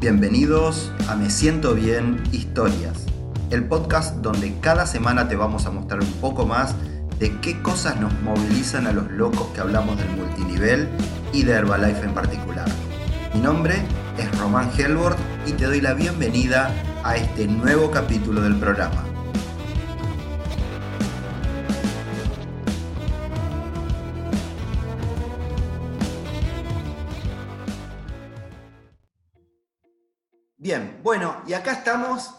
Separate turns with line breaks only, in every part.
Bienvenidos a Me Siento Bien Historias, el podcast donde cada semana te vamos a mostrar un poco más de qué cosas nos movilizan a los locos que hablamos del multinivel y de Herbalife en particular. Mi nombre es Román Helworth y te doy la bienvenida a este nuevo capítulo del programa. Bueno, y acá estamos.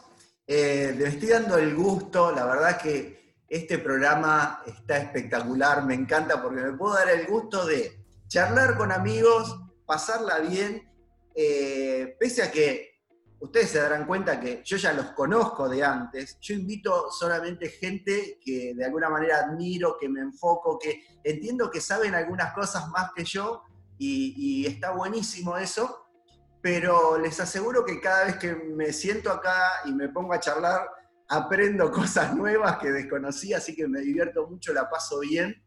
Eh, estoy dando el gusto, la verdad que este programa está espectacular, me encanta porque me puedo dar el gusto de charlar con amigos, pasarla bien, eh, pese a que ustedes se darán cuenta que yo ya los conozco de antes, yo invito solamente gente que de alguna manera admiro, que me enfoco, que entiendo que saben algunas cosas más que yo y está buenísimo eso pero les aseguro que cada vez que me siento acá y me pongo a charlar, aprendo cosas nuevas que desconocía, así que me divierto mucho, la paso bien.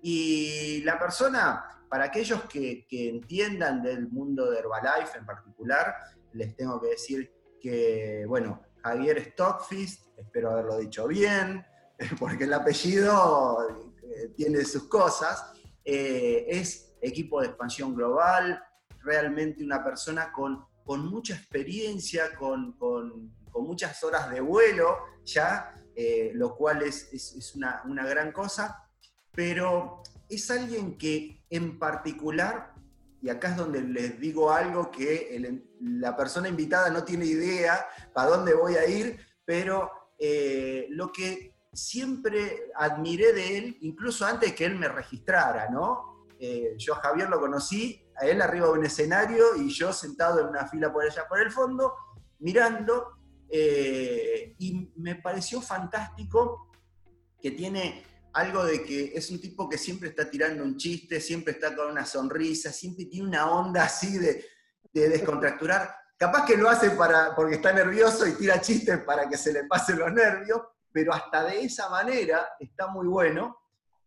Y la persona, para aquellos que, entiendan del mundo de Herbalife en particular, les tengo que decir que, bueno, Javier Stockfist, espero haberlo dicho bien, porque el apellido eh, tiene sus cosas, eh, es equipo de expansión global, realmente una persona con, con mucha experiencia, con, con, muchas horas de vuelo ya, eh, lo cual es, es, una, una, gran cosa, pero es alguien que en particular, y acá es donde les digo algo que la persona invitada no tiene idea para dónde voy a ir, pero eh, lo que siempre admiré de él, incluso antes que él me registrara, ¿no? Eh, yo a Javier lo conocí él arriba de un escenario y yo sentado en una fila por allá por el fondo, mirando, eh, y me pareció fantástico que tiene algo de que es un tipo que siempre está tirando un chiste, siempre está con una sonrisa, siempre tiene una onda así de, de descontracturar. Capaz que lo hace para, porque está nervioso y tira chistes para que se le pasen los nervios, pero hasta de esa manera está muy bueno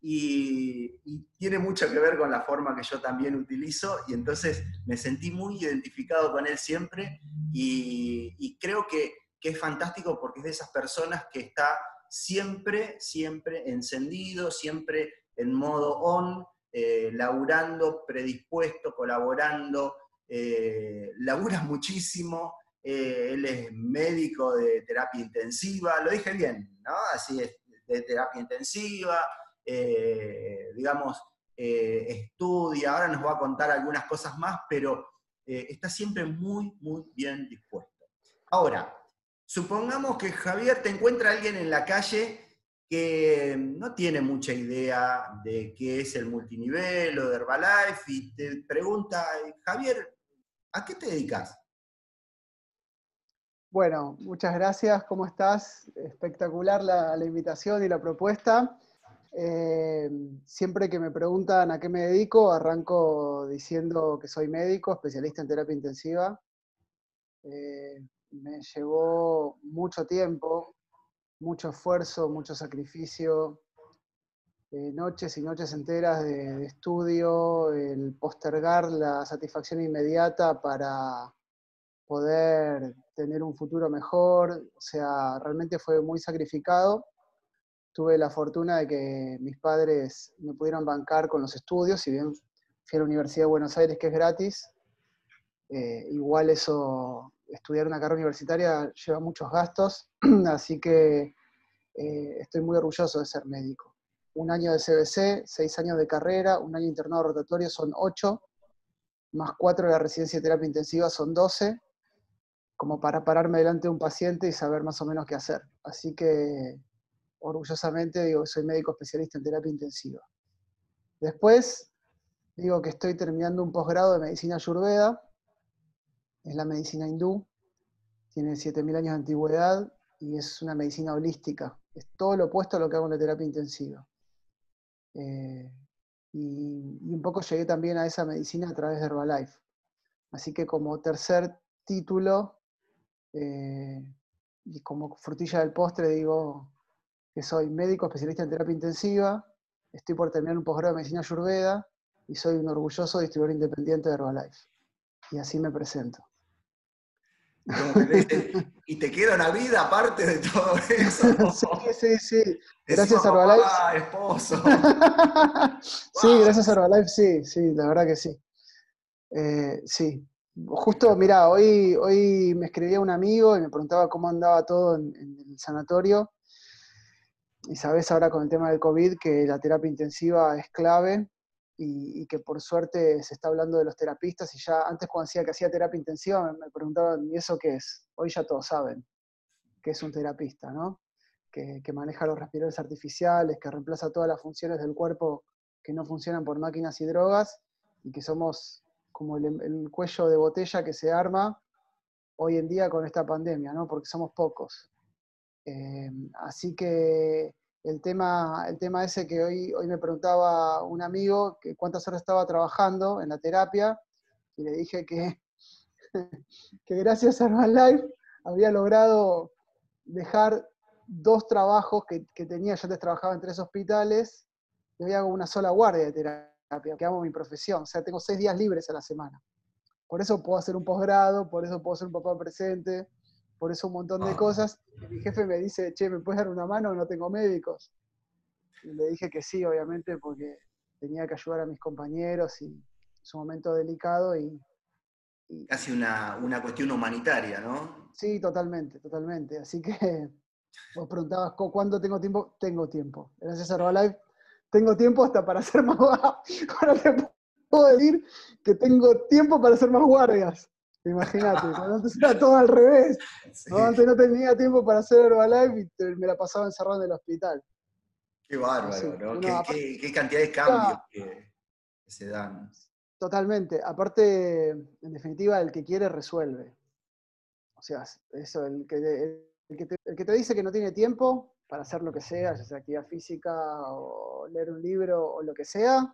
y, tiene mucho que ver con la forma que yo también utilizo y entonces me sentí muy identificado con él siempre y, creo que, es fantástico porque es de esas personas que está siempre, siempre encendido, siempre en modo on, eh, laburando, predispuesto, colaborando, eh, muchísimo, eh, él es médico de terapia intensiva, lo dije bien, ¿no? Así es, de terapia intensiva, eh, digamos, eh, estudia, ahora nos va a contar algunas cosas más, pero eh, está siempre muy, muy bien dispuesto. Ahora, supongamos que Javier te encuentra alguien en la calle que no tiene mucha idea de qué es el multinivel o de Herbalife y te pregunta, Javier, ¿a qué te dedicas?
Bueno, muchas gracias, ¿cómo estás? Espectacular la, la invitación y la propuesta. Eh, siempre que me preguntan a qué me dedico, arranco diciendo que soy médico, especialista en terapia intensiva. Eh, me llevó mucho tiempo, mucho esfuerzo, mucho sacrificio, eh, noches y noches enteras de, estudio, el postergar la satisfacción inmediata para poder tener un futuro mejor. O sea, realmente fue muy sacrificado tuve la fortuna de que mis padres me pudieron bancar con los estudios, si bien fui a la Universidad de Buenos Aires, que es gratis, eh, igual eso, estudiar una carrera universitaria lleva muchos gastos, así que eh, estoy muy orgulloso de ser médico. Un año de CBC, seis años de carrera, un año internado rotatorio son ocho, más cuatro de la residencia de terapia intensiva son doce, como para pararme delante de un paciente y saber más o menos qué hacer. Así que orgullosamente digo que soy médico especialista en terapia intensiva. Después digo que estoy terminando un posgrado de medicina ayurveda, es la medicina hindú, tiene 7.000 años de antigüedad y es una medicina holística, es todo lo opuesto a lo que hago en la terapia intensiva. Eh, y, un poco llegué también a esa medicina a través de Herbalife. Así que como tercer título eh, y como frutilla del postre digo que soy médico especialista en terapia intensiva, estoy por terminar un posgrado de medicina ayurveda y soy un orgulloso distribuidor independiente de Herbalife. Y así me presento.
y te queda una vida aparte de todo eso.
Sí, sí, sí. Gracias a Herbalife.
esposo.
sí, gracias a Herbalife, sí, sí, la verdad que sí. Eh, sí. Justo, mira, hoy, hoy me escribía un amigo y me preguntaba cómo andaba todo en, el sanatorio. Y sabes ahora con el tema del COVID que la terapia intensiva es clave y, que por suerte se está hablando de los terapistas y ya antes cuando decía que hacía terapia intensiva me, preguntaban, ¿y eso qué es? Hoy ya todos saben que es un terapista, ¿no? Que, maneja los respiradores artificiales, que reemplaza todas las funciones del cuerpo que no funcionan por máquinas y drogas y que somos como el, cuello de botella que se arma hoy en día con esta pandemia, ¿no? Porque somos pocos. Eh, así que el tema, el tema ese que hoy, hoy me preguntaba un amigo, que cuántas horas estaba trabajando en la terapia, y le dije que, que gracias a Herbalife había logrado dejar dos trabajos que, tenía, yo antes trabajaba en tres hospitales, y hoy hago una sola guardia de terapia, que amo mi profesión, o sea, tengo seis días libres a la semana. Por eso puedo hacer un posgrado, por eso puedo ser un papá presente, por eso un montón de ah. cosas. mi jefe me dice, che, ¿me puedes dar una mano? No tengo médicos. Y le dije que sí, obviamente, porque tenía que ayudar a mis compañeros y es un momento delicado y...
Casi una, cuestión humanitaria, ¿no?
Sí, totalmente, totalmente. Así que vos preguntabas, ¿cuándo tengo tiempo? Tengo tiempo. Gracias a Herbalife tengo tiempo hasta para hacer más... Ahora te puedo decir que tengo tiempo para hacer más guardias. Imagínate, antes era todo al revés. Antes no tenía tiempo para hacer Herbalife y me la pasaba encerrado en el hospital.
Qué bárbaro, ¿no? Qué, cantidad de cambios que, se dan.
Totalmente. Aparte, en definitiva, el que quiere resuelve. O sea, eso, el que, el, que te, el que te dice que no tiene tiempo para hacer lo que sea, ya sea actividad física o leer un libro o lo que sea,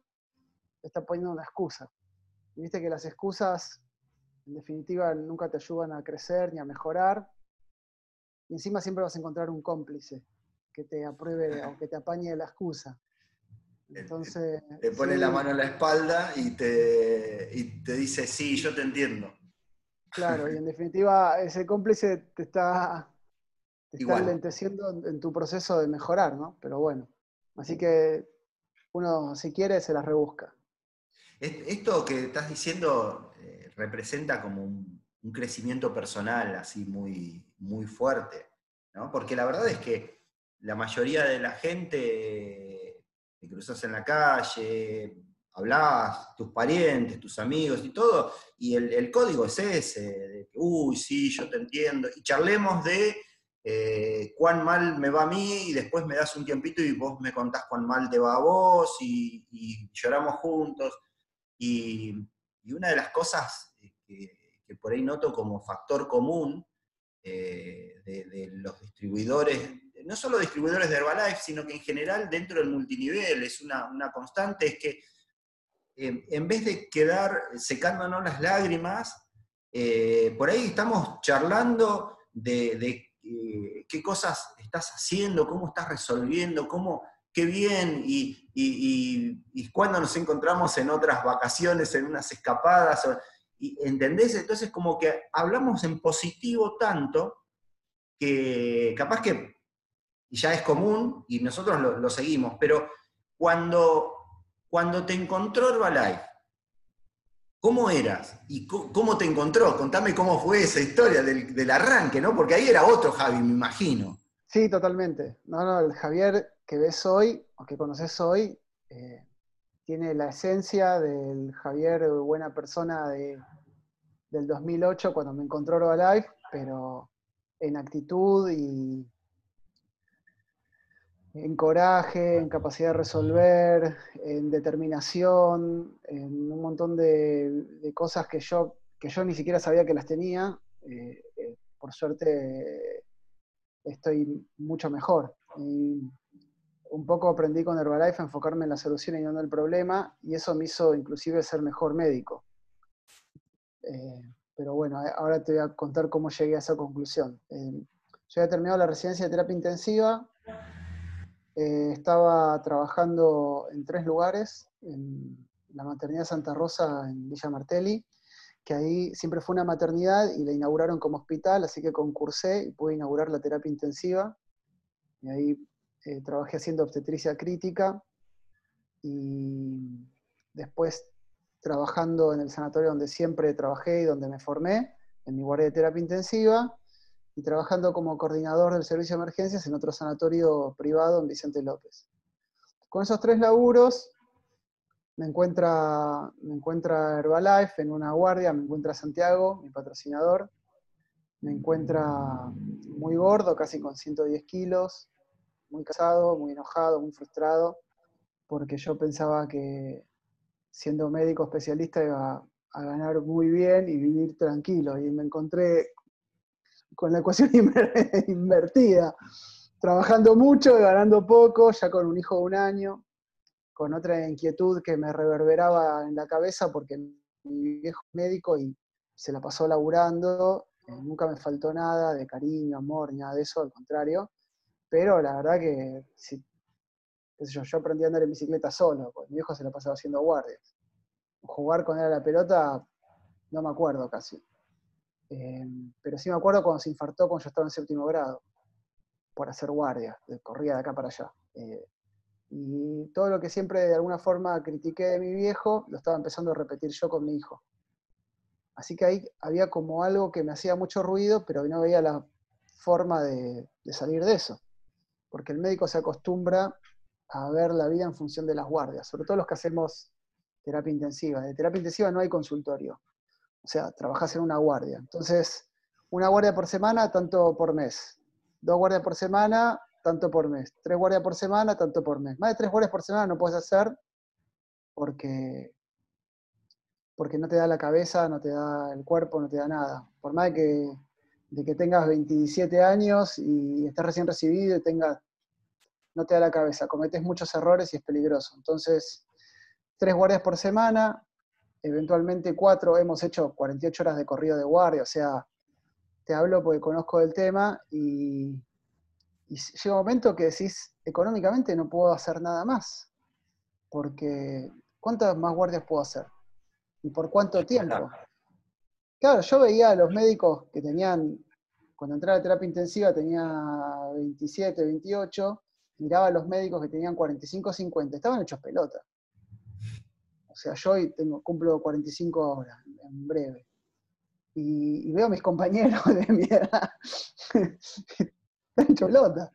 está poniendo una excusa. Y viste que las excusas en definitiva nunca te ayudan a crecer ni a mejorar. Y encima siempre vas a encontrar un cómplice que te apruebe o que te apañe la excusa.
Entonces, te pone la mano en la espalda y te, te dice, sí, yo te entiendo.
Claro, y en definitiva ese cómplice te está, te está lenteciendo en tu proceso de mejorar, ¿no? Pero bueno, así que uno si quiere se las rebusca.
Esto que estás diciendo representa como un, crecimiento personal así muy, muy fuerte, ¿no? Porque la verdad es que la mayoría de la gente te cruzas en la calle, hablas, tus parientes, tus amigos y todo, y el, código es ese, de que, uy, sí, yo te entiendo, y charlemos de eh, cuán mal me va a mí, y después me das un tiempito y vos me contás cuán mal te va a vos, y, y lloramos juntos, y, y una de las cosas eh, que, por ahí noto como factor común eh, de, los distribuidores, no solo distribuidores de Herbalife, sino que en general dentro del multinivel es una, constante, es que eh, en vez de quedar secándonos las lágrimas, por ahí estamos charlando de, qué cosas estás haciendo, cómo estás resolviendo, cómo, qué bien, y, y, cuando nos encontramos en otras vacaciones, en unas escapadas. ¿Entendés? Entonces como que hablamos en positivo tanto que capaz que ya es común y nosotros lo, seguimos, pero cuando, cuando te encontró Herbalife, ¿cómo eras? ¿Y cómo te encontró? Contame cómo fue esa historia del, arranque, ¿no? Porque ahí era otro Javi, me imagino.
Sí, totalmente. No, no, el Javier que ves hoy, o que conoces hoy, eh, tiene la esencia del Javier buena persona de, del 2008 cuando me encontró Herbalife, pero en actitud y en coraje, en capacidad de resolver, en determinación, en un montón de, cosas que yo, que yo ni siquiera sabía que las tenía. Eh, eh, por suerte estoy mucho mejor. Un poco aprendí con Herbalife a enfocarme en la solución y no en el problema, y eso me hizo inclusive ser mejor médico. Eh, pero bueno, eh, ahora te voy a contar cómo llegué a esa conclusión. Eh, yo había terminado la residencia de terapia intensiva, estaba trabajando en tres lugares, en la maternidad Santa Rosa en Villa Martelli, que ahí siempre fue una maternidad y la inauguraron como hospital, así que concursé y pude inaugurar la terapia intensiva. Y ahí eh, trabajé haciendo obstetricia crítica y después trabajando en el sanatorio donde siempre trabajé y donde me formé, en mi guardia de terapia intensiva, y trabajando como coordinador del servicio de emergencias en otro sanatorio privado en Vicente López. Con esos tres laburos me encuentra, me encuentra Herbalife en una guardia, me encuentra Santiago, mi patrocinador, me encuentra muy gordo, casi con 110 kilos, muy casado, muy enojado, muy frustrado, porque yo pensaba que siendo médico especialista iba a ganar muy bien y vivir tranquilo, y me encontré con la ecuación invertida, trabajando mucho y ganando poco, ya con un hijo de un año, con otra inquietud que me reverberaba en la cabeza porque mi viejo médico y se la pasó laburando, nunca me faltó nada de cariño, amor, nada de eso, al contrario, pero la verdad que yo, aprendí a andar en bicicleta solo, mi viejo se la pasaba haciendo guardias. Jugar con él a la pelota, no me acuerdo casi. Eh, pero sí me acuerdo cuando se infartó cuando yo estaba en séptimo grado, por hacer guardia, corría de acá para allá. Eh, y todo lo que siempre de alguna forma critiqué de mi viejo, lo estaba empezando a repetir yo con mi hijo. Así que ahí había como algo que me hacía mucho ruido, pero no veía la forma de, salir de eso. Porque el médico se acostumbra a ver la vida en función de las guardias, sobre todo los que hacemos terapia intensiva. De terapia intensiva no hay consultorio. O sea, trabajas en una guardia. Entonces, una guardia por semana, tanto por mes. Dos guardias por semana, tanto por mes. Tres guardias por semana, tanto por mes. Más de tres guardias por semana no puedes hacer porque, porque no te da la cabeza, no te da el cuerpo, no te da nada. Por más de que, de que tengas 27 años y estés recién recibido y tengas, no te da la cabeza, cometes muchos errores y es peligroso. Entonces, tres guardias por semana, eventualmente cuatro, hemos hecho 48 horas de corrido de guardia, o sea, te hablo porque conozco el tema y, y llega un momento que decís, económicamente no puedo hacer nada más, porque ¿cuántas más guardias puedo hacer? ¿Y por cuánto tiempo? Claro, yo veía a los médicos que tenían, cuando entré a la terapia intensiva tenía 27, 28, miraba a los médicos que tenían 45, 50, estaban hechos pelota. O sea, yo hoy tengo, cumplo 45 horas, en breve. Y, veo a mis compañeros de mi edad cholota.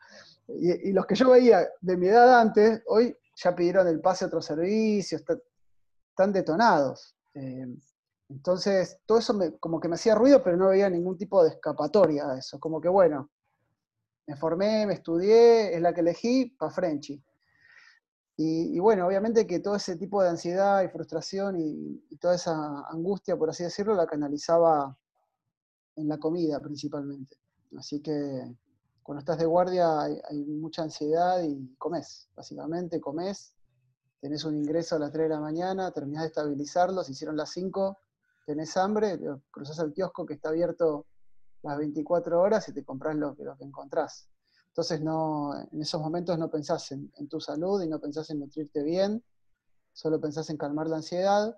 Y, y, los que yo veía de mi edad antes, hoy ya pidieron el pase a otro servicio, están detonados. Eh, entonces, todo eso me, como que me hacía ruido, pero no veía ningún tipo de escapatoria a eso. Como que, bueno, me formé, me estudié, es la que elegí, para Frenchy. Y, bueno, obviamente que todo ese tipo de ansiedad y frustración y, y, toda esa angustia, por así decirlo, la canalizaba en la comida principalmente. Así que cuando estás de guardia hay, mucha ansiedad y comes, básicamente comes, tenés un ingreso a las 3 de la mañana, terminás de estabilizarlo, se hicieron las 5, tenés hambre, cruzás al kiosco que está abierto las 24 horas y te compras lo, lo que encontrás. Entonces no, en esos momentos no pensás en, tu salud y no pensás en nutrirte bien, solo pensás en calmar la ansiedad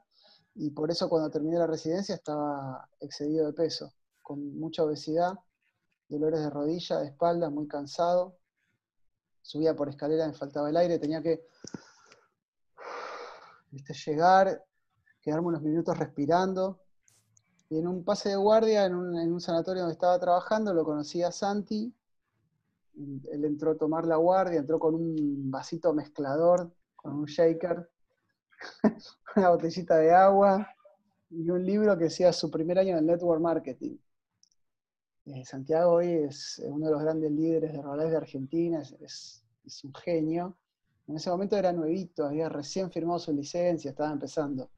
y por eso cuando terminé la residencia estaba excedido de peso, con mucha obesidad dolores de rodilla, de espalda, muy cansado. Subía por escalera, me faltaba el aire, tenía que llegar, quedarme unos minutos respirando. Y en un pase de guardia, en un, sanatorio donde estaba trabajando, lo conocí a Santi. Él entró a tomar la guardia, entró con un vasito mezclador, con un shaker, una botellita de agua y un libro que decía su primer año en el network marketing. Eh, Santiago hoy es uno de los grandes líderes de Herbalife de Argentina, es, un genio. En ese momento era nuevito, había recién firmado su licencia, estaba empezando.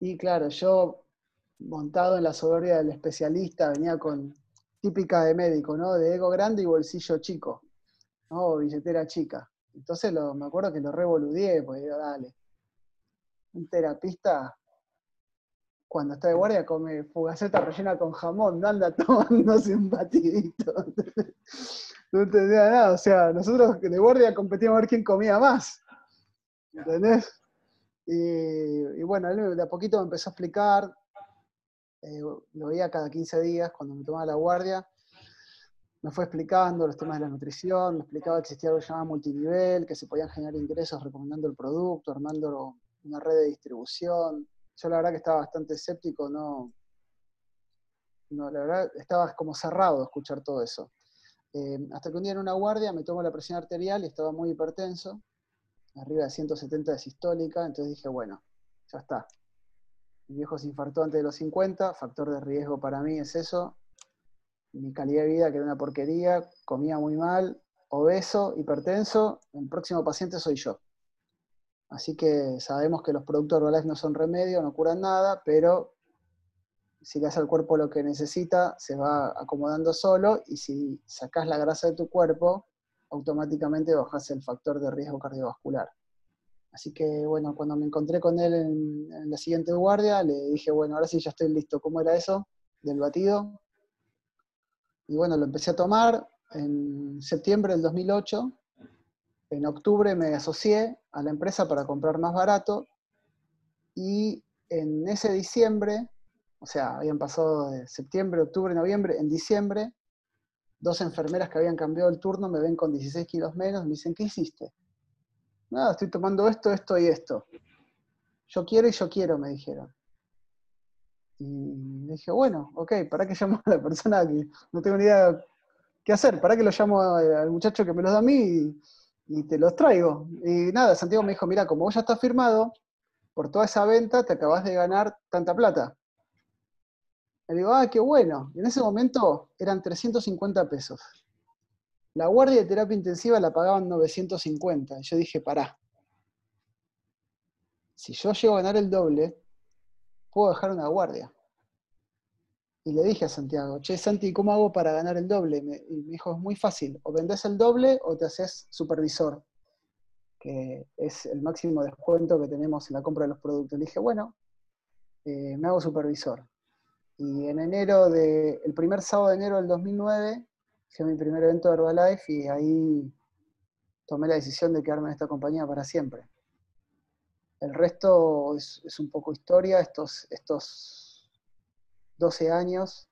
Y claro, yo montado en la soberbia del especialista, venía con típica de médico, ¿no? De ego grande y bolsillo chico, ¿no? O billetera chica. Entonces me acuerdo que lo revoludié, pues digo, dale. Un terapista cuando está de guardia come fugaceta rellena con jamón, no anda tomándose un batidito. no entendía nada, o sea, nosotros de guardia competíamos a ver quién comía más. ¿Entendés? Y, bueno, él de a poquito me empezó a explicar eh, lo veía cada 15 días cuando me tomaba la guardia, me fue explicando los temas de la nutrición, me explicaba que existía algo que llamaba multinivel, que se podían generar ingresos recomendando el producto, armando una red de distribución. Yo la verdad que estaba bastante escéptico, no, no la verdad estaba como cerrado a escuchar todo eso. Eh, hasta que un día en una guardia me tomo la presión arterial y estaba muy hipertenso, arriba de 170 de sistólica, entonces dije, bueno, ya está. Mi viejo se infartó antes de los 50, factor de riesgo para mí es eso, mi calidad de vida, que era una porquería, comía muy mal, obeso, hipertenso, el próximo paciente soy yo. Así que sabemos que los productos Herbalife no son remedio, no curan nada, pero si le das al cuerpo lo que necesita, se va acomodando solo y si sacas la grasa de tu cuerpo, automáticamente bajas el factor de riesgo cardiovascular. Así que bueno, cuando me encontré con él en, la siguiente guardia, le dije, bueno, ahora sí ya estoy listo. ¿Cómo era eso del batido? Y bueno, lo empecé a tomar en septiembre del 2008. En octubre me asocié a la empresa para comprar más barato. Y en ese diciembre, o sea, habían pasado de septiembre, octubre, noviembre, en diciembre, dos enfermeras que habían cambiado el turno me ven con 16 kilos menos, me dicen, ¿qué hiciste? Nada, estoy tomando esto, esto y esto. Yo quiero y yo quiero, me dijeron. Y dije, bueno, ok, ¿para qué llamo a la persona que no tengo ni idea qué hacer? ¿Para qué lo llamo al muchacho que me los da a mí y, te los traigo? Y nada, Santiago me dijo, mira, como vos ya estás firmado, por toda esa venta te acabas de ganar tanta plata. Le digo, ah, qué bueno. Y en ese momento eran 350 pesos. La guardia de terapia intensiva la pagaban 950. Y yo dije, pará. Si yo llego a ganar el doble, puedo dejar una guardia. Y le dije a Santiago, che, Santi, ¿cómo hago para ganar el doble? y me dijo, es muy fácil, o vendés el doble o te haces supervisor, que es el máximo descuento que tenemos en la compra de los productos. Le dije, bueno, eh, me hago supervisor. Y en enero, de, el primer sábado de enero del 2009, fui mi primer evento de Herbalife y ahí tomé la decisión de quedarme en esta compañía para siempre. El resto es, un poco historia. Estos, estos 12 años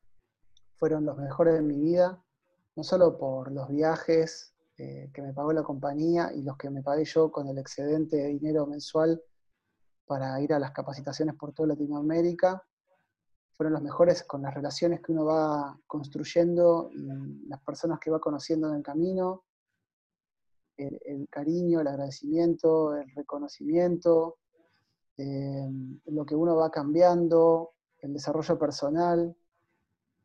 fueron los mejores de mi vida, no solo por los viajes eh, que me pagó la compañía y los que me pagué yo con el excedente de dinero mensual para ir a las capacitaciones por toda Latinoamérica, fueron los mejores con las relaciones que uno va construyendo y las personas que va conociendo en el camino, el, cariño, el agradecimiento, el reconocimiento, eh, lo que uno va cambiando, el desarrollo personal,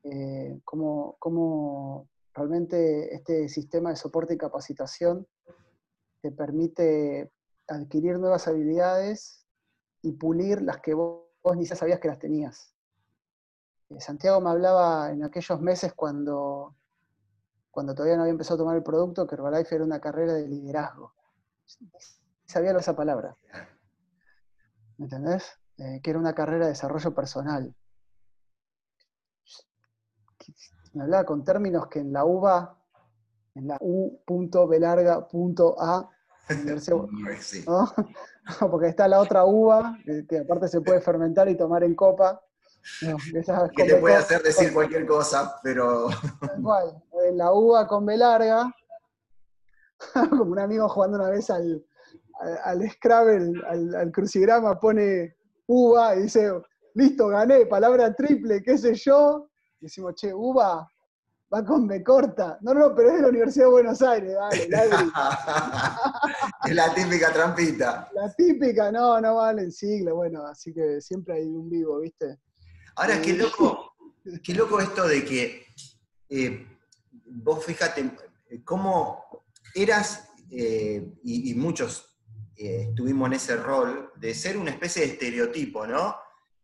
eh, cómo, realmente este sistema de soporte y capacitación te permite adquirir nuevas habilidades y pulir las que vos, ni sabías que las tenías. Eh, Santiago me hablaba en aquellos meses cuando cuando todavía no había empezado a tomar el producto, que Herbalife era una carrera de liderazgo. Sabía esa palabra. ¿Me entendés? Eh, que era una carrera de desarrollo personal. Me hablaba con términos que en la UBA, en la U.B larga A, ¿no? porque está la otra uva, que aparte se puede fermentar y tomar en copa,
que te puede hacer decir cualquier cosa, pero...
Igual, la uva con B larga, como un amigo jugando una vez al, al, Scrabble, al, crucigrama, pone uva y dice, listo, gané, palabra triple, qué sé yo. Y decimos, che, uva, va con B corta. No, no, pero es de la Universidad de Buenos Aires, dale,
es la típica trampita.
La típica, no, no vale en siglo, bueno, así que siempre hay un vivo, ¿viste?
Ahora, qué loco, qué loco esto de que eh, vos fíjate cómo eras, eh, y, muchos eh, estuvimos en ese rol, de ser una especie de estereotipo, ¿no?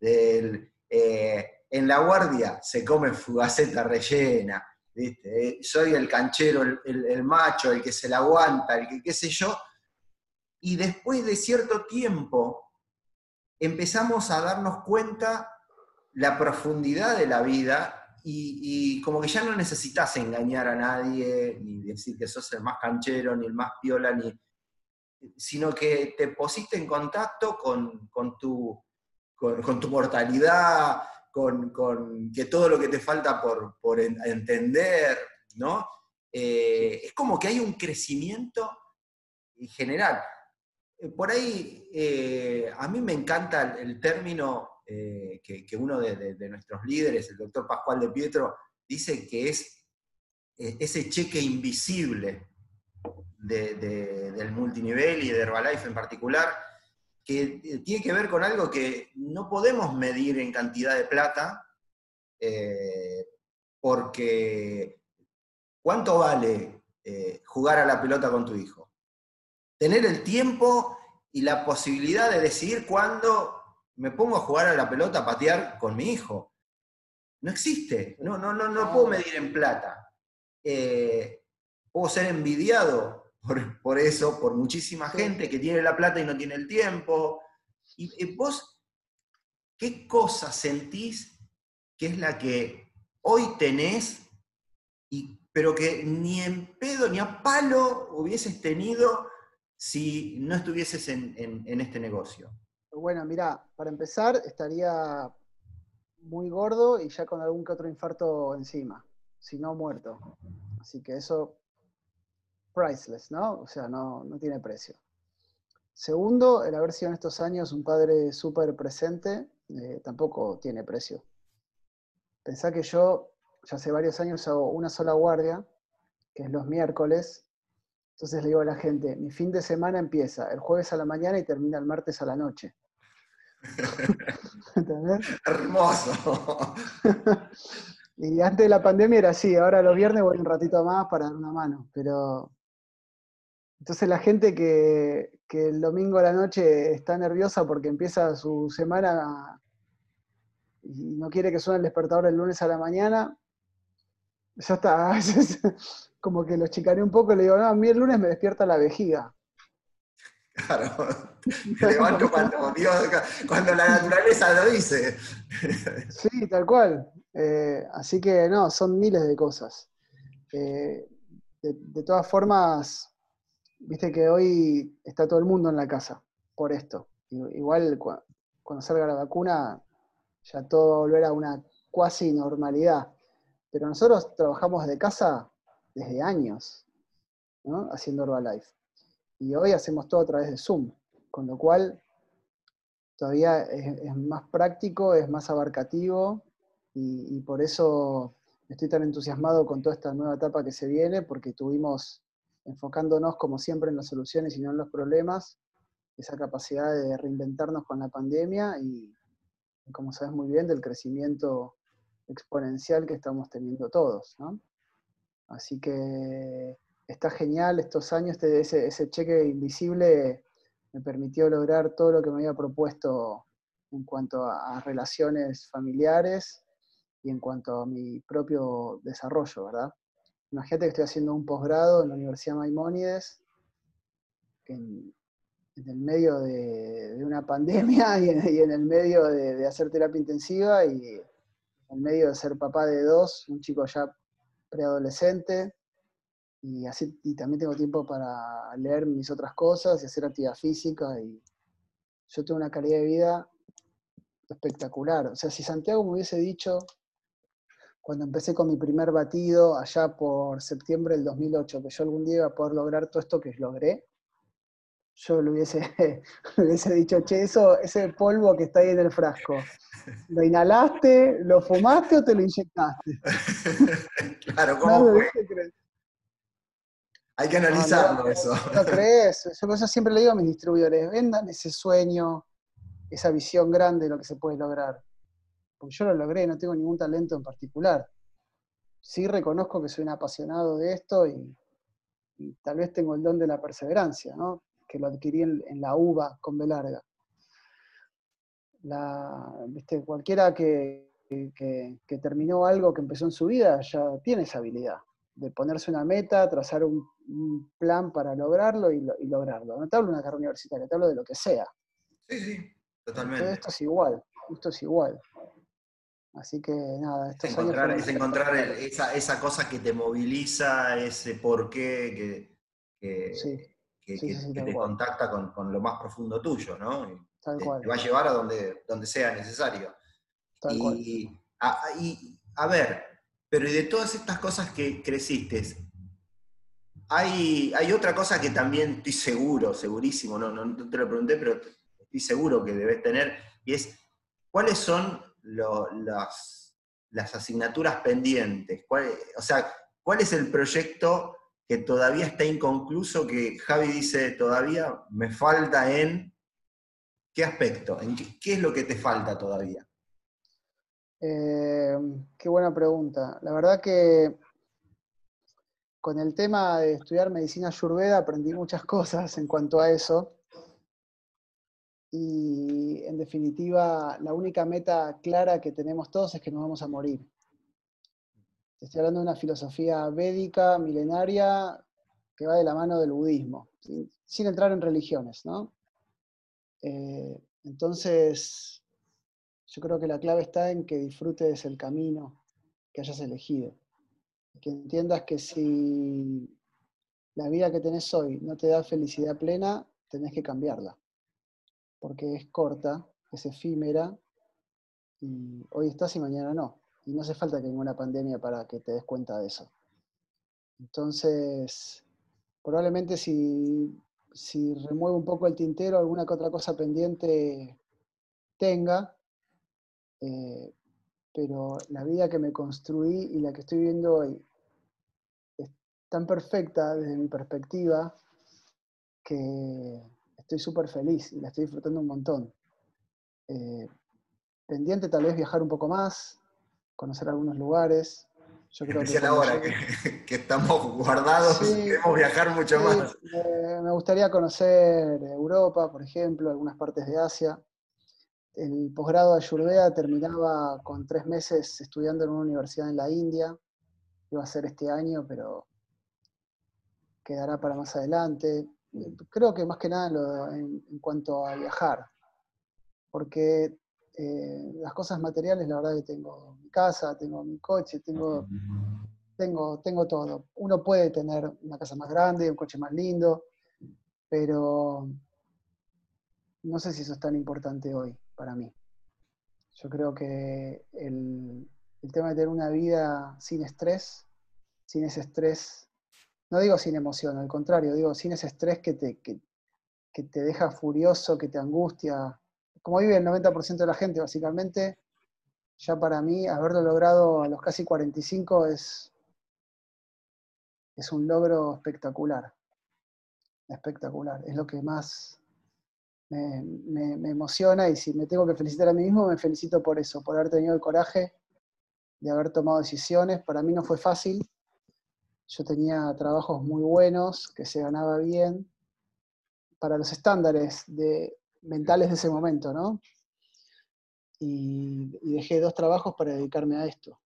en la guardia se come fugaceta rellena, ¿viste? soy el canchero, el, el, macho, el que se la aguanta, el que qué sé yo. Y después de cierto tiempo empezamos a darnos cuenta la profundidad de la vida y, como que ya no necesitas engañar a nadie, ni decir que sos el más canchero, ni el más piola, ni, sino que te pusiste en contacto con, tu, con, tu mortalidad, con, que todo lo que te falta por, entender, ¿no? Eh, es como que hay un crecimiento en general. Eh, por ahí, eh, a mí me encanta el, término que, uno de, nuestros líderes, el doctor Pascual de Pietro, dice que es ese cheque invisible del multinivel y de Herbalife en particular, que eh, tiene que ver con algo que no podemos medir en cantidad de plata, eh, porque ¿cuánto vale eh, jugar a la pelota con tu hijo? Tener el tiempo y la posibilidad de decidir cuándo me pongo a jugar a la pelota, a patear con mi hijo. No existe, no, no, no, no puedo medir en plata. puedo ser envidiado por, eso, por muchísima gente que tiene la plata y no tiene el tiempo. Y, vos, ¿qué cosa sentís que es la que hoy tenés, y, pero que ni en pedo ni a palo hubieses tenido si no estuvieses en, en este negocio?
Bueno, mira, para empezar estaría muy gordo y ya con algún que otro infarto encima, si no muerto. Así que eso priceless, ¿no? O sea, no, tiene precio. Segundo, el haber sido en estos años un padre súper presente eh, tampoco tiene precio. Pensá que yo ya hace varios años hago una sola guardia, que es los miércoles. Entonces le digo a la gente, mi fin de semana empieza el jueves a la mañana y termina el martes a la noche.
¿Entendés? Hermoso.
y antes de la pandemia era así, ahora los viernes voy un ratito más para dar una mano, pero entonces la gente que, el domingo a la noche está nerviosa porque empieza su semana y no quiere que suene el despertador el lunes a la mañana, ya está, como que lo chicané un poco y le digo, no, a mí el lunes me despierta la vejiga.
Claro, me levanto cuando, la naturaleza lo dice.
Sí, tal cual. Eh, así que no, son miles de cosas. Eh, de, todas formas, viste que hoy está todo el mundo en la casa por esto. Igual cuando salga la vacuna ya todo va a volver a una cuasi normalidad. Pero nosotros trabajamos de casa desde años, ¿no? haciendo Herbalife. Y hoy hacemos todo a través de Zoom, con lo cual todavía es, más práctico, es más abarcativo y, por eso estoy tan entusiasmado con toda esta nueva etapa que se viene, porque tuvimos enfocándonos como siempre en las soluciones y no en los problemas, esa capacidad de reinventarnos con la pandemia y, como sabes muy bien, del crecimiento exponencial que estamos teniendo todos. Así que está genial estos años, este, ese, cheque invisible me permitió lograr todo lo que me había propuesto en cuanto a, relaciones familiares y en cuanto a mi propio desarrollo, ¿verdad? Imagínate que estoy haciendo un posgrado en la Universidad Maimónides, en, el medio de, una pandemia y en, el medio de, hacer terapia intensiva y en el medio de ser papá de dos, un chico ya preadolescente, y así y también tengo tiempo para leer mis otras cosas y hacer actividad física y yo tengo una calidad de vida espectacular. O sea, si Santiago me hubiese dicho cuando empecé con mi primer batido allá por septiembre del 2008, que yo algún día iba a poder lograr todo esto que logré, yo le hubiese, hubiese dicho, che, eso, ese polvo que está ahí en el frasco, ¿lo inhalaste, lo fumaste o te lo inyectaste?
claro, ¿cómo fue? Hay que analizarlo eso.
No crees, yo siempre le digo a mis distribuidores, vendan ese sueño, esa visión grande de lo que se puede lograr porque yo lo logré, no tengo ningún talento en particular. Sí reconozco que soy un apasionado de esto y, tal vez tengo el don de la perseverancia, ¿no? que lo adquirí en, la uva con B larga. ¿viste? Cualquiera que, terminó algo que empezó en su vida ya tiene esa habilidad de ponerse una meta, trazar un, plan para lograrlo y, lograrlo. No te hablo de una carrera universitaria, te hablo de lo que sea.
Sí, sí, totalmente.
Todo esto es igual, esto es igual. Así que nada,
estos encontrar, Es encontrar esa, esa, cosa que te moviliza, ese porqué que, que, te contacta con, lo más profundo tuyo, ¿no? Tal te, cual. te va a llevar a donde, donde sea necesario. y, a, ver, pero y de todas estas cosas que creciste, hay, otra cosa que también estoy seguro, segurísimo, no, te lo pregunté, pero estoy seguro que debes tener, y es, ¿cuáles son las, asignaturas pendientes? o sea, ¿cuál es el proyecto que todavía está inconcluso, que Javi dice todavía me falta en qué aspecto, en qué, es lo que te falta todavía?
Eh, qué buena pregunta. La verdad que con el tema de estudiar medicina ayurveda aprendí muchas cosas en cuanto a eso. Y en definitiva, la única meta clara que tenemos todos es que nos vamos a morir. Estoy hablando de una filosofía védica, milenaria, que va de la mano del budismo, sin, entrar en religiones, ¿no? Eh, entonces, yo creo que la clave está en que disfrutes el camino que hayas elegido. Que entiendas que si la vida que tenés hoy no te da felicidad plena, tenés que cambiarla. Porque es corta, es efímera, y hoy estás y mañana no y no hace falta que ninguna pandemia para que te des cuenta de eso. Entonces, probablemente si, si remuevo un poco el tintero, alguna que otra cosa pendiente tenga, eh, pero la vida que me construí y la que estoy viendo hoy es tan perfecta desde mi perspectiva que estoy súper feliz y la estoy disfrutando un montón. Eh, pendiente tal vez viajar un poco más, conocer algunos lugares.
Yo creo que ahora que, estamos guardados, queremos viajar mucho más.
me gustaría conocer Europa, por ejemplo, algunas partes de Asia. El posgrado de Ayurveda terminaba con tres meses estudiando en una universidad en la India. Iba a ser este año, pero quedará para más adelante. Creo que más que nada en, en cuanto a viajar, porque eh, las cosas materiales, la verdad que tengo mi casa, tengo mi coche, tengo, tengo, tengo todo. Uno puede tener una casa más grande, un coche más lindo, pero no sé si eso es tan importante hoy para mí. Yo creo que el, tema de tener una vida sin estrés, sin ese estrés, no digo sin emoción, al contrario, digo sin ese estrés que te, que te deja furioso, que te angustia, como vive el 90% de la gente, básicamente, ya para mí haberlo logrado a los casi 45 es, es un logro espectacular. Espectacular. Es lo que más me, emociona y si me tengo que felicitar a mí mismo, me felicito por eso, por haber tenido el coraje de haber tomado decisiones. Para mí no fue fácil. Yo tenía trabajos muy buenos, que se ganaba bien, para los estándares de, mentales de ese momento, ¿no? Y, dejé dos trabajos para dedicarme a esto.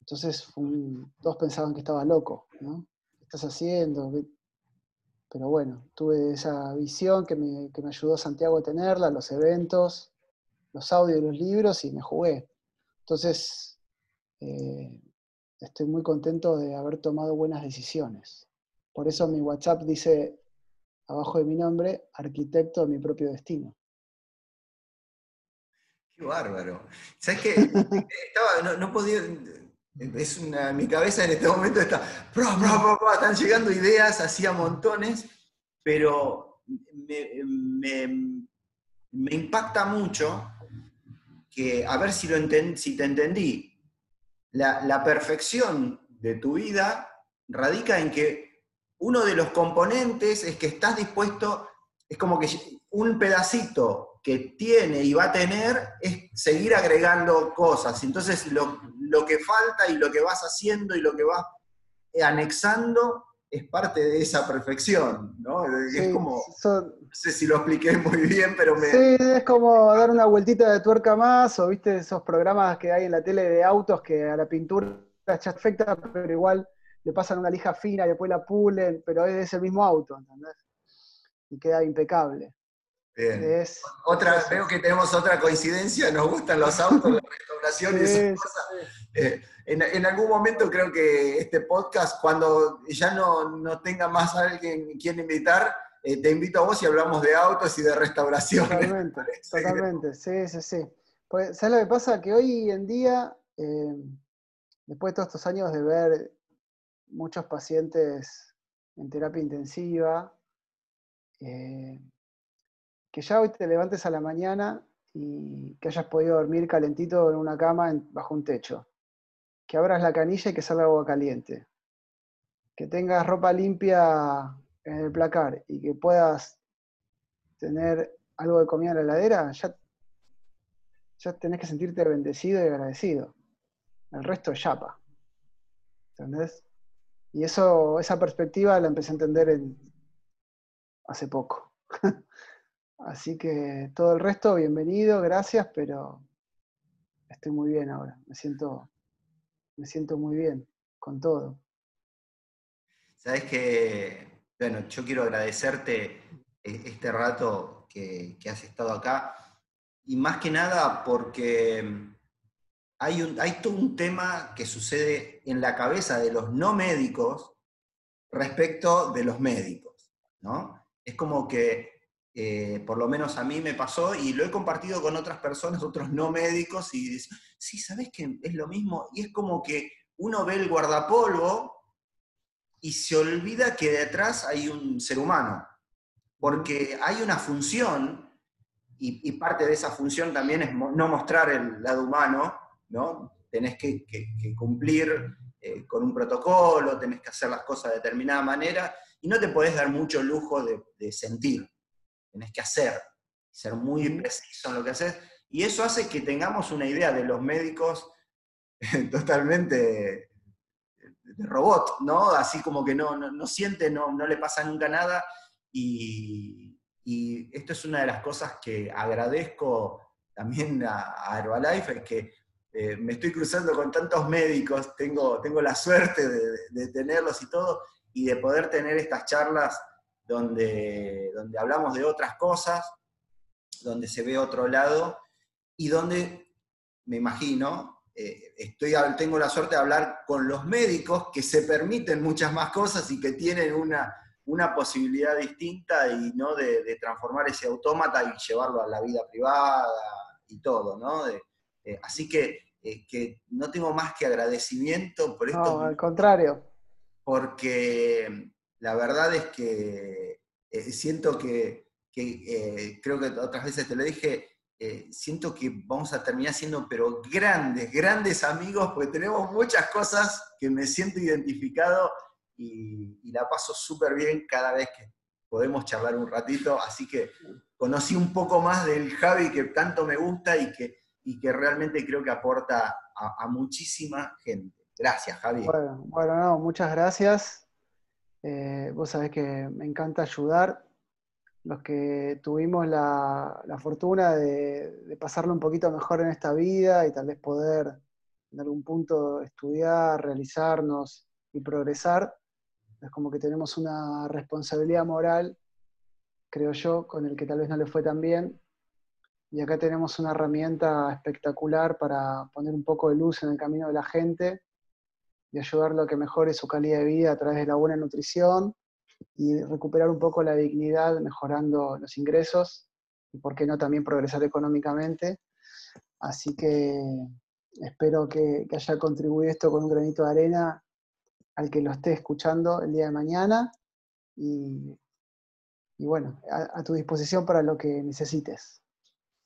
Entonces, todos pensaban que estaba loco, ¿no? ¿Qué estás haciendo? Pero bueno, tuve esa visión que me, ayudó Santiago a tenerla, los eventos, los audios, los libros, y me jugué. Entonces, eh, estoy muy contento de haber tomado buenas decisiones. Por eso mi WhatsApp dice abajo de mi nombre, arquitecto de mi propio destino.
Qué bárbaro. ¿Sabes qué? no, podía. Es una, mi cabeza en este momento está. están llegando ideas así a montones, pero me, impacta mucho que, a ver si, lo si te entendí, la, la perfección de tu vida radica en que uno de los componentes es que estás dispuesto, es como que un pedacito que tiene y va a tener es seguir agregando cosas. Entonces lo, que falta y lo que vas haciendo y lo que vas anexando es parte de esa perfección, ¿no? es como, no sé si lo expliqué muy bien, pero me...
Sí, es como dar una vueltita de tuerca más, o viste esos programas que hay en la tele de autos que a la pintura está perfecta, pero igual le pasan una lija fina y después la pulen, pero es el mismo auto, ¿entendés? Y queda impecable.
Bien. otra, veo que tenemos otra coincidencia, nos gustan los autos, la restauración y esas cosas. Eh, en, algún momento creo que este podcast, cuando ya no, tenga más alguien quien invitar, eh, te invito a vos y hablamos de autos y de restauración.
Totalmente, totalmente, sí, sí, sí. Pues, ¿sabes lo que pasa? Que hoy en día, eh, después de todos estos años de ver muchos pacientes en terapia intensiva, eh, que ya hoy te levantes a la mañana y que hayas podido dormir calentito en una cama bajo un techo, que abras la canilla y que salga agua caliente, que tengas ropa limpia en el placar y que puedas tener algo de comida en la heladera, ya, ya tenés que sentirte bendecido y agradecido. El resto es chapa. ¿Entendés? Y eso, esa perspectiva la empecé a entender en, hace poco. Así que todo el resto, bienvenido, gracias, pero estoy muy bien ahora. Me siento, me siento muy bien con todo.
Sabes que, bueno, yo quiero agradecerte eh, este rato que, has estado acá y más que nada porque hay, hay todo un tema que sucede en la cabeza de los no médicos respecto de los médicos, ¿no? Es como que eh, por lo menos a mí me pasó y lo he compartido con otras personas, otros no médicos, y dicen, sí, ¿sabes que es lo mismo? Y es como que uno ve el guardapolvo y se olvida que detrás hay un ser humano, porque hay una función, y, parte de esa función también es no mostrar el lado humano, ¿no? Tenés que, cumplir eh, con un protocolo, tenés que hacer las cosas de determinada manera, y no te podés dar mucho lujo de sentir tenés que hacer, ser muy preciso en lo que haces, y eso hace que tengamos una idea de los médicos totalmente de robot, ¿no? Así como que no, no, siente, no, no le pasa nunca nada, y, esto es una de las cosas que agradezco también a, Herbalife, es que eh, me estoy cruzando con tantos médicos, tengo, tengo la suerte de, de tenerlos y todo, y de poder tener estas charlas donde, donde hablamos de otras cosas, donde se ve otro lado y donde, me imagino, eh, estoy, tengo la suerte de hablar con los médicos que se permiten muchas más cosas y que tienen una, una posibilidad distinta y no de, transformar ese autómata y llevarlo a la vida privada y todo, ¿no? Eh, así que, eh, que, no tengo más que agradecimiento por esto.
No, al contrario.
Porque la verdad es que eh, siento que, eh, creo que otras veces te lo dije, eh, siento que vamos a terminar siendo, pero grandes, grandes amigos, porque tenemos muchas cosas que me siento identificado y, la paso súper bien cada vez que podemos charlar un ratito, así que conocí un poco más del Javi que tanto me gusta y que, y que realmente creo que aporta a, muchísima gente. Gracias, Javi.
Bueno, bueno no, muchas gracias. Eh, vos sabés que me encanta ayudar. Los que tuvimos la, fortuna de, pasarlo un poquito mejor en esta vida y tal vez poder en algún punto estudiar, realizarnos y progresar, es como que tenemos una responsabilidad moral, creo yo, con el que tal vez no le fue tan bien. Y acá tenemos una herramienta espectacular para poner un poco de luz en el camino de la gente y ayudarlo a que mejore su calidad de vida a través de la buena nutrición y recuperar un poco la dignidad mejorando los ingresos y, por qué no, también progresar económicamente. Así que espero que, haya contribuido esto con un granito de arena al que lo esté escuchando el día de mañana y, bueno, a, a tu disposición para lo que necesites.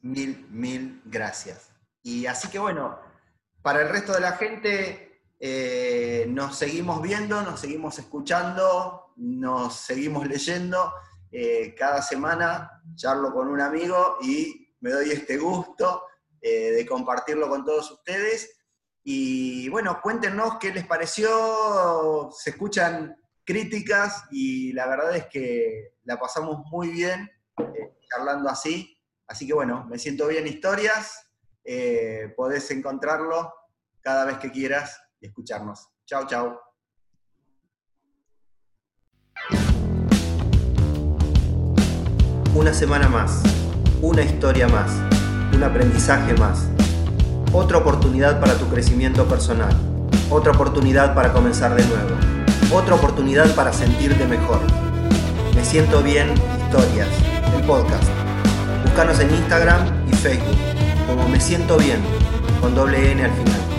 Mil, mil gracias. Y así que bueno, para el resto de la gente, eh, nos seguimos viendo, nos seguimos escuchando, nos seguimos leyendo. Eh, cada semana charlo con un amigo y me doy este gusto eh, de compartirlo con todos ustedes. Y bueno, cuéntenos qué les pareció, se escuchan críticas y la verdad es que la pasamos muy bien charlando así. Así que bueno, me siento bien historias, podés encontrarlo cada vez que quieras y escucharnos. Chao, chao. Una semana más, una historia más, un aprendizaje más, otra oportunidad para tu crecimiento personal, otra oportunidad para comenzar de nuevo, otra oportunidad para sentirte mejor. Me siento bien, historias, el podcast. Búscanos en Instagram y Facebook como Me Siento Bien, con doble N al final.